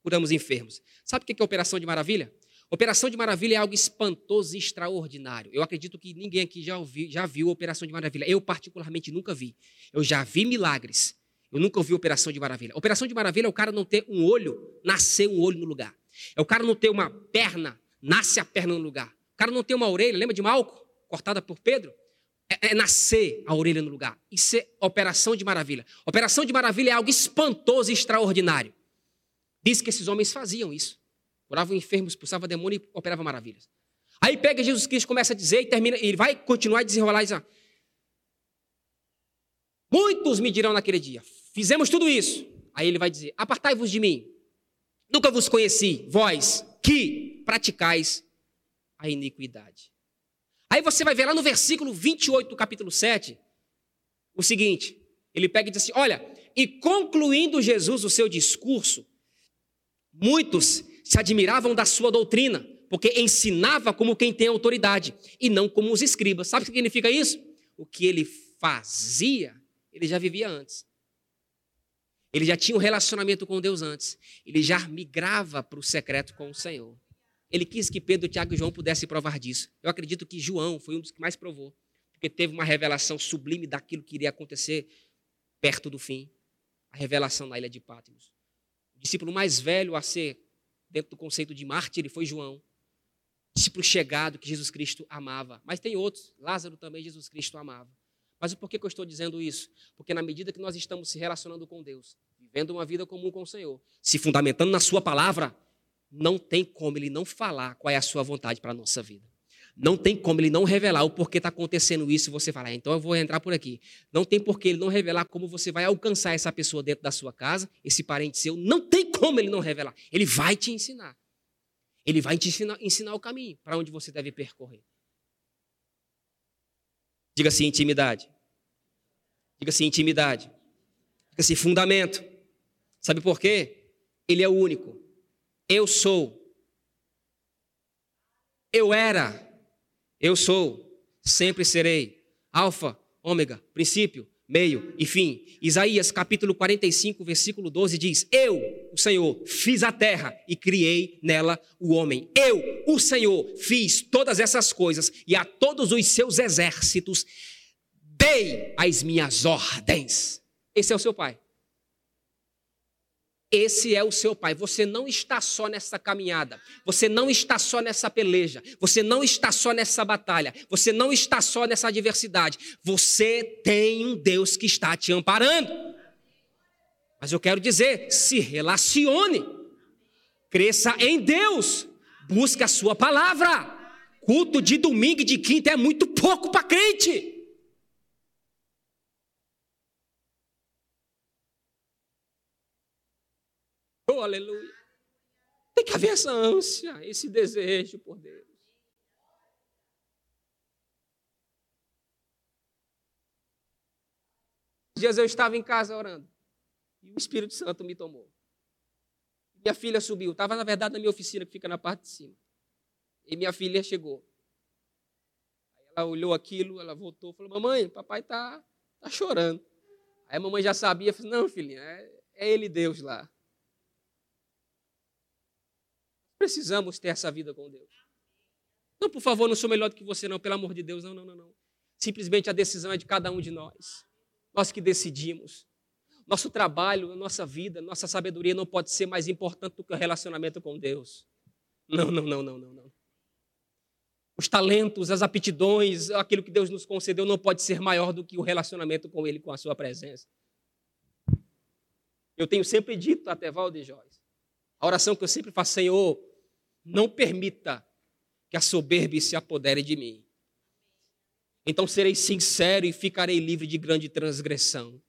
curamos enfermos. Sabe o que é operação de maravilha? Operação de Maravilha é algo espantoso e extraordinário. Eu acredito que ninguém aqui já, ouvi, já viu Operação de Maravilha. Eu, particularmente, nunca vi. Eu já vi milagres. Eu nunca ouvi Operação de Maravilha. Operação de Maravilha é o cara não ter um olho, nascer um olho no lugar. É o cara não ter uma perna, nasce a perna no lugar. O cara não ter uma orelha, lembra de Malco, cortada por Pedro? É, é nascer a orelha no lugar. Isso é Operação de Maravilha. Operação de Maravilha é algo espantoso e extraordinário. Diz que esses homens faziam isso. Curava enfermos, expulsava demônio e operava maravilhas. Aí pega Jesus Cristo, começa a dizer e termina, ele vai continuar a desenrolar e dizer, Muitos me dirão naquele dia, fizemos tudo isso. Aí ele vai dizer: Apartai-vos de mim, nunca vos conheci, vós que praticais a iniquidade. Aí você vai ver lá no versículo 28 do capítulo 7 o seguinte: ele pega e diz assim: Olha, e concluindo Jesus o seu discurso, muitos se admiravam da sua doutrina, porque ensinava como quem tem autoridade e não como os escribas. Sabe o que significa isso? O que ele fazia, ele já vivia antes. Ele já tinha um relacionamento com Deus antes. Ele já migrava para o secreto com o Senhor. Ele quis que Pedro, Tiago e João pudessem provar disso. Eu acredito que João foi um dos que mais provou, porque teve uma revelação sublime daquilo que iria acontecer perto do fim a revelação na ilha de Patmos. O discípulo mais velho a ser, dentro do conceito de mártir, foi João. Discípulo chegado que Jesus Cristo amava. Mas tem outros. Lázaro também Jesus Cristo amava. Mas por que, que eu estou dizendo isso? Porque na medida que nós estamos se relacionando com Deus, vivendo uma vida comum com o Senhor, se fundamentando na Sua palavra, não tem como Ele não falar qual é a Sua vontade para a nossa vida. Não tem como Ele não revelar o porquê está acontecendo isso e você falar, ah, então eu vou entrar por aqui. Não tem porquê Ele não revelar como você vai alcançar essa pessoa dentro da sua casa, esse parente seu. Não tem como Ele não revelar. Ele vai te ensinar. Ele vai te ensinar, ensinar o caminho para onde você deve percorrer. Diga assim, intimidade. Diga assim, intimidade. Diga assim, fundamento. Sabe por quê? Ele é o único. Eu sou. Eu era. Eu sou. Sempre serei. Alfa, ômega, princípio, meio e fim. Isaías capítulo 45, versículo 12 diz: Eu, o Senhor, fiz a terra e criei nela o homem. Eu, o Senhor, fiz todas essas coisas e a todos os seus exércitos dei as minhas ordens. Esse é o seu pai. Esse é o seu pai. Você não está só nessa caminhada. Você não está só nessa peleja. Você não está só nessa batalha. Você não está só nessa adversidade. Você tem um Deus que está te amparando. Mas eu quero dizer, se relacione. Cresça em Deus. Busque a sua palavra. Culto de domingo e de quinta é muito pouco para crente. Oh, aleluia. Tem que haver essa ânsia, esse desejo por Deus. Dias eu estava em casa orando e o Espírito Santo me tomou. Minha filha subiu, estava na verdade na minha oficina que fica na parte de cima. E minha filha chegou. Ela olhou aquilo, ela voltou, falou: "Mamãe, papai está tá chorando". Aí a mamãe já sabia, falou: "Não, filhinha, é, é ele Deus lá". Precisamos ter essa vida com Deus. Não, por favor, não sou melhor do que você, não, pelo amor de Deus, não, não, não, não. Simplesmente a decisão é de cada um de nós. Nós que decidimos. Nosso trabalho, nossa vida, nossa sabedoria não pode ser mais importante do que o relacionamento com Deus. Não, não, não, não, não, não. Os talentos, as aptidões, aquilo que Deus nos concedeu não pode ser maior do que o relacionamento com Ele, com a Sua presença. Eu tenho sempre dito até Valde Joyce, a oração que eu sempre faço, Senhor, não permita que a soberba se apodere de mim. Então serei sincero e ficarei livre de grande transgressão.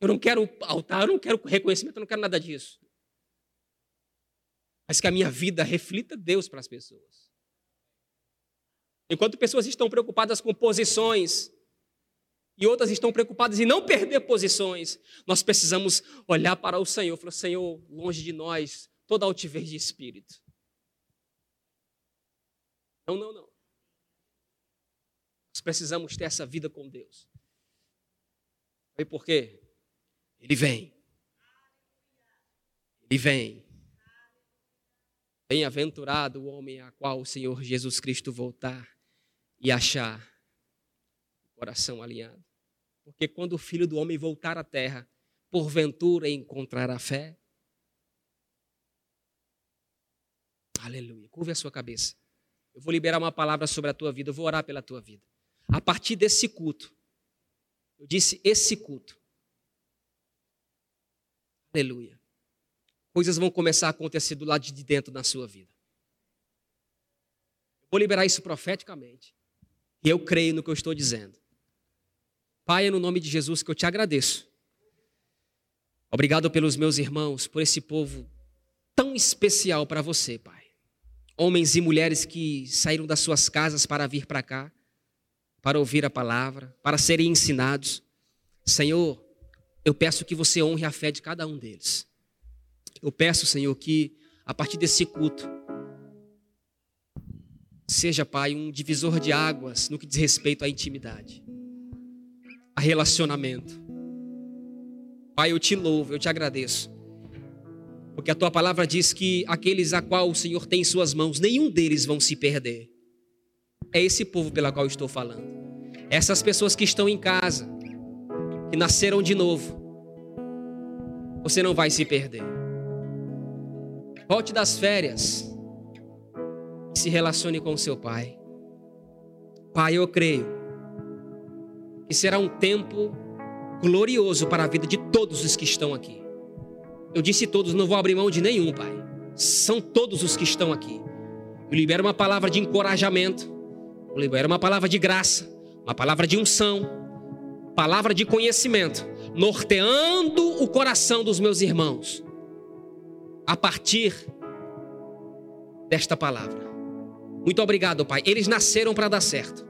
Eu não quero altar, eu não quero reconhecimento, eu não quero nada disso. Mas que a minha vida reflita Deus para as pessoas. Enquanto pessoas estão preocupadas com posições e outras estão preocupadas em não perder posições, nós precisamos olhar para o Senhor falar: Senhor, longe de nós toda altivez de espírito. Não, não, não. Nós precisamos ter essa vida com Deus. Sabe por quê? Ele vem. Ele vem. Bem-aventurado o homem a qual o Senhor Jesus Cristo voltar e achar o coração alinhado. Porque quando o filho do homem voltar à terra, porventura encontrará fé? Aleluia. Curve a sua cabeça. Eu vou liberar uma palavra sobre a tua vida, eu vou orar pela tua vida. A partir desse culto, eu disse esse culto. Aleluia. Coisas vão começar a acontecer do lado de dentro da sua vida. Eu vou liberar isso profeticamente. E eu creio no que eu estou dizendo. Pai, é no nome de Jesus que eu te agradeço. Obrigado pelos meus irmãos, por esse povo tão especial para você, Pai homens e mulheres que saíram das suas casas para vir para cá, para ouvir a palavra, para serem ensinados. Senhor, eu peço que você honre a fé de cada um deles. Eu peço, Senhor, que a partir desse culto, seja, Pai, um divisor de águas no que diz respeito à intimidade, a relacionamento. Pai, eu te louvo, eu te agradeço. Porque a tua palavra diz que aqueles a qual o Senhor tem em suas mãos, nenhum deles vão se perder. É esse povo pela qual estou falando. Essas pessoas que estão em casa, que nasceram de novo. Você não vai se perder. Volte das férias e se relacione com seu pai. Pai, eu creio que será um tempo glorioso para a vida de todos os que estão aqui. Eu disse todos, não vou abrir mão de nenhum, Pai. São todos os que estão aqui. Eu libero uma palavra de encorajamento, eu libero uma palavra de graça, uma palavra de unção, palavra de conhecimento, norteando o coração dos meus irmãos a partir desta palavra. Muito obrigado, Pai. Eles nasceram para dar certo.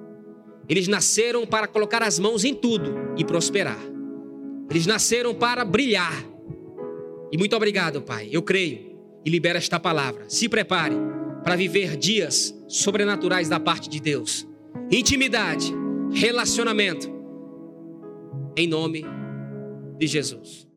Eles nasceram para colocar as mãos em tudo e prosperar. Eles nasceram para brilhar e muito obrigado, Pai. Eu creio e libero esta palavra. Se prepare para viver dias sobrenaturais da parte de Deus. Intimidade, relacionamento. Em nome de Jesus.